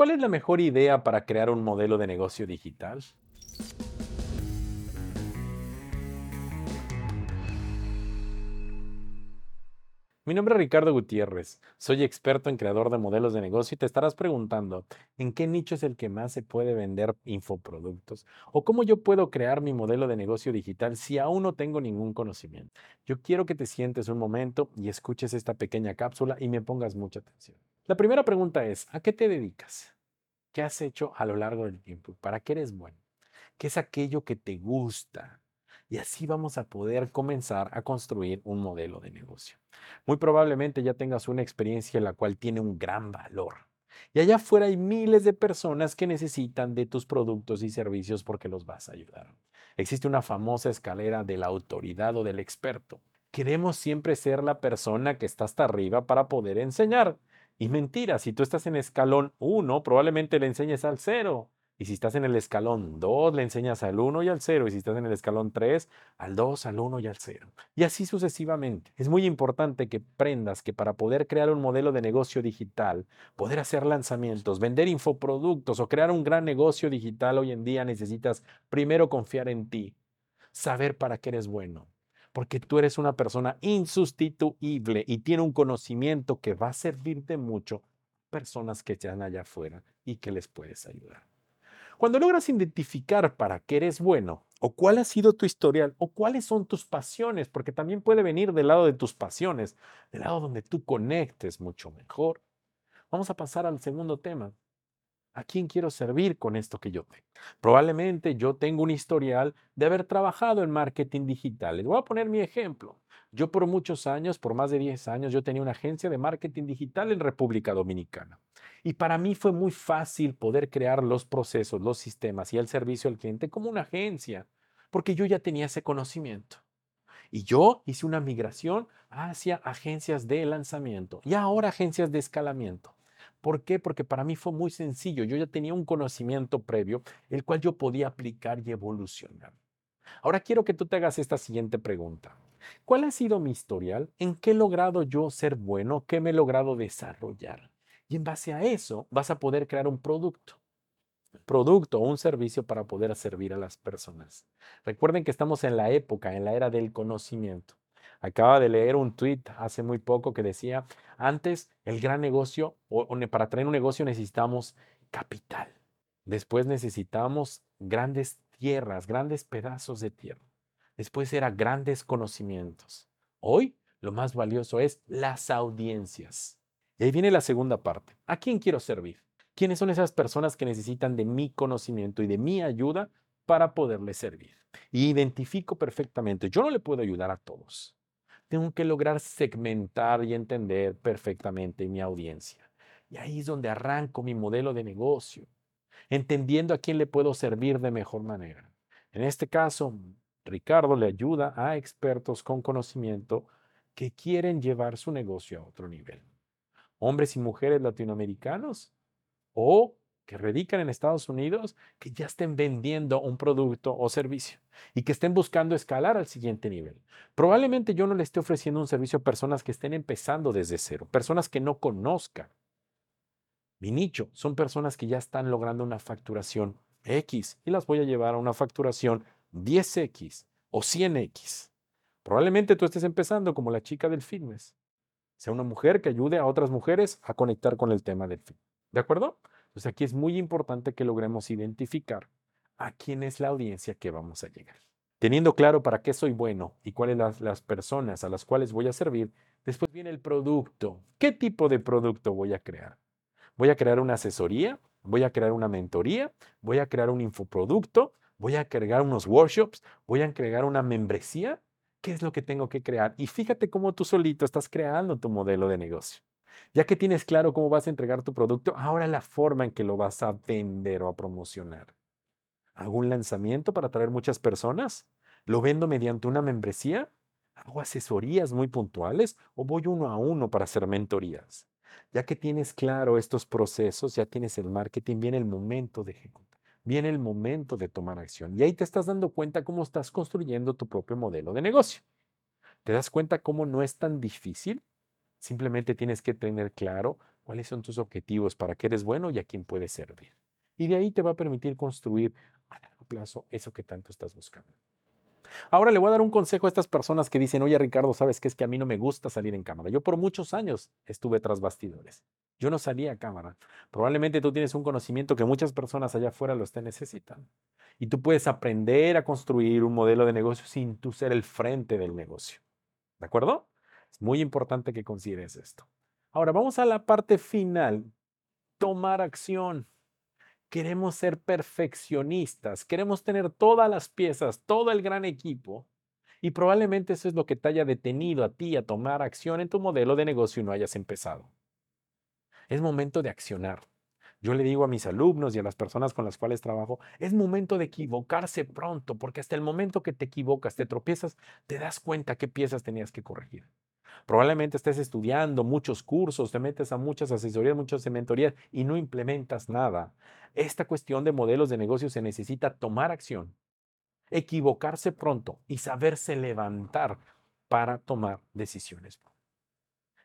¿Cuál es la mejor idea para crear un modelo de negocio digital? Mi nombre es Ricardo Gutiérrez, soy experto en creador de modelos de negocio y te estarás preguntando, ¿en qué nicho es el que más se puede vender infoproductos? ¿O cómo yo puedo crear mi modelo de negocio digital si aún no tengo ningún conocimiento? Yo quiero que te sientes un momento y escuches esta pequeña cápsula y me pongas mucha atención. La primera pregunta es, ¿a qué te dedicas? ¿Qué has hecho a lo largo del tiempo? ¿Para qué eres bueno? ¿Qué es aquello que te gusta? Y así vamos a poder comenzar a construir un modelo de negocio. Muy probablemente ya tengas una experiencia en la cual tiene un gran valor. Y allá afuera hay miles de personas que necesitan de tus productos y servicios porque los vas a ayudar. Existe una famosa escalera de la autoridad o del experto. Queremos siempre ser la persona que está hasta arriba para poder enseñar. Y mentira, si tú estás en escalón 1, probablemente le enseñes al 0. Y si estás en el escalón 2, le enseñas al 1 y al 0. Y si estás en el escalón 3, al 2, al 1 y al 0. Y así sucesivamente. Es muy importante que aprendas que para poder crear un modelo de negocio digital, poder hacer lanzamientos, vender infoproductos o crear un gran negocio digital hoy en día necesitas primero confiar en ti, saber para qué eres bueno. Porque tú eres una persona insustituible y tiene un conocimiento que va a servirte mucho a personas que están allá afuera y que les puedes ayudar. Cuando logras identificar para qué eres bueno, o cuál ha sido tu historial, o cuáles son tus pasiones, porque también puede venir del lado de tus pasiones, del lado donde tú conectes mucho mejor. Vamos a pasar al segundo tema. ¿A quién quiero servir con esto que yo tengo? Probablemente yo tengo un historial de haber trabajado en marketing digital. Les voy a poner mi ejemplo. Yo por muchos años, por más de 10 años, yo tenía una agencia de marketing digital en República Dominicana. Y para mí fue muy fácil poder crear los procesos, los sistemas y el servicio al cliente como una agencia, porque yo ya tenía ese conocimiento. Y yo hice una migración hacia agencias de lanzamiento y ahora agencias de escalamiento. ¿Por qué? Porque para mí fue muy sencillo. Yo ya tenía un conocimiento previo, el cual yo podía aplicar y evolucionar. Ahora quiero que tú te hagas esta siguiente pregunta. ¿Cuál ha sido mi historial? ¿En qué he logrado yo ser bueno? ¿Qué me he logrado desarrollar? Y en base a eso vas a poder crear un producto, producto o un servicio para poder servir a las personas. Recuerden que estamos en la época, en la era del conocimiento. Acaba de leer un tweet hace muy poco que decía, antes el gran negocio, o, para traer un negocio necesitamos capital. Después necesitamos grandes tierras, grandes pedazos de tierra. Después era grandes conocimientos. Hoy lo más valioso es las audiencias. Y ahí viene la segunda parte. ¿A quién quiero servir? ¿Quiénes son esas personas que necesitan de mi conocimiento y de mi ayuda para poderles servir? Y identifico perfectamente, yo no le puedo ayudar a todos. Tengo que lograr segmentar y entender perfectamente mi audiencia. Y ahí es donde arranco mi modelo de negocio, entendiendo a quién le puedo servir de mejor manera. En este caso, Ricardo le ayuda a expertos con conocimiento que quieren llevar su negocio a otro nivel hombres y mujeres latinoamericanos o que radican en Estados Unidos, que ya estén vendiendo un producto o servicio y que estén buscando escalar al siguiente nivel. Probablemente yo no le esté ofreciendo un servicio a personas que estén empezando desde cero, personas que no conozcan. Mi nicho son personas que ya están logrando una facturación X y las voy a llevar a una facturación 10X o 100X. Probablemente tú estés empezando como la chica del fitness sea una mujer que ayude a otras mujeres a conectar con el tema del fin. ¿De acuerdo? Entonces aquí es muy importante que logremos identificar a quién es la audiencia que vamos a llegar. Teniendo claro para qué soy bueno y cuáles las, las personas a las cuales voy a servir, después viene el producto. ¿Qué tipo de producto voy a crear? ¿Voy a crear una asesoría? ¿Voy a crear una mentoría? ¿Voy a crear un infoproducto? ¿Voy a crear unos workshops? ¿Voy a crear una membresía? ¿Qué es lo que tengo que crear? Y fíjate cómo tú solito estás creando tu modelo de negocio. Ya que tienes claro cómo vas a entregar tu producto, ahora la forma en que lo vas a vender o a promocionar. ¿Hago un lanzamiento para atraer muchas personas? ¿Lo vendo mediante una membresía? ¿Hago asesorías muy puntuales o voy uno a uno para hacer mentorías? Ya que tienes claro estos procesos, ya tienes el marketing, viene el momento de ejecutar viene el momento de tomar acción. Y ahí te estás dando cuenta cómo estás construyendo tu propio modelo de negocio. ¿Te das cuenta cómo no es tan difícil? Simplemente tienes que tener claro cuáles son tus objetivos, para qué eres bueno y a quién puedes servir. Y de ahí te va a permitir construir a largo plazo eso que tanto estás buscando. Ahora le voy a dar un consejo a estas personas que dicen, oye Ricardo, ¿sabes qué? Es que a mí no me gusta salir en cámara. Yo por muchos años estuve tras bastidores. Yo no salía a cámara. Probablemente tú tienes un conocimiento que muchas personas allá afuera lo estén necesitando. Y tú puedes aprender a construir un modelo de negocio sin tú ser el frente del negocio. ¿De acuerdo? Es muy importante que consideres esto. Ahora vamos a la parte final. Tomar acción. Queremos ser perfeccionistas, queremos tener todas las piezas, todo el gran equipo. Y probablemente eso es lo que te haya detenido a ti a tomar acción en tu modelo de negocio y no hayas empezado. Es momento de accionar. Yo le digo a mis alumnos y a las personas con las cuales trabajo, es momento de equivocarse pronto, porque hasta el momento que te equivocas, te tropiezas, te das cuenta qué piezas tenías que corregir. Probablemente estés estudiando muchos cursos, te metes a muchas asesorías, muchas mentorías y no implementas nada. Esta cuestión de modelos de negocio se necesita tomar acción, equivocarse pronto y saberse levantar para tomar decisiones.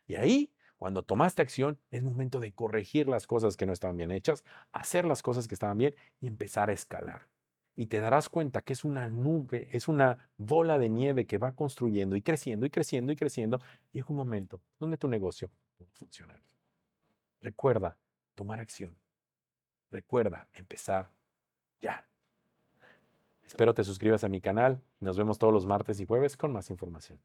Y ahí, cuando tomaste acción, es momento de corregir las cosas que no estaban bien hechas, hacer las cosas que estaban bien y empezar a escalar y te darás cuenta que es una nube, es una bola de nieve que va construyendo y creciendo y creciendo y creciendo y es un momento donde tu negocio puede funcionar. Recuerda tomar acción. Recuerda empezar ya. Espero te suscribas a mi canal. Nos vemos todos los martes y jueves con más información.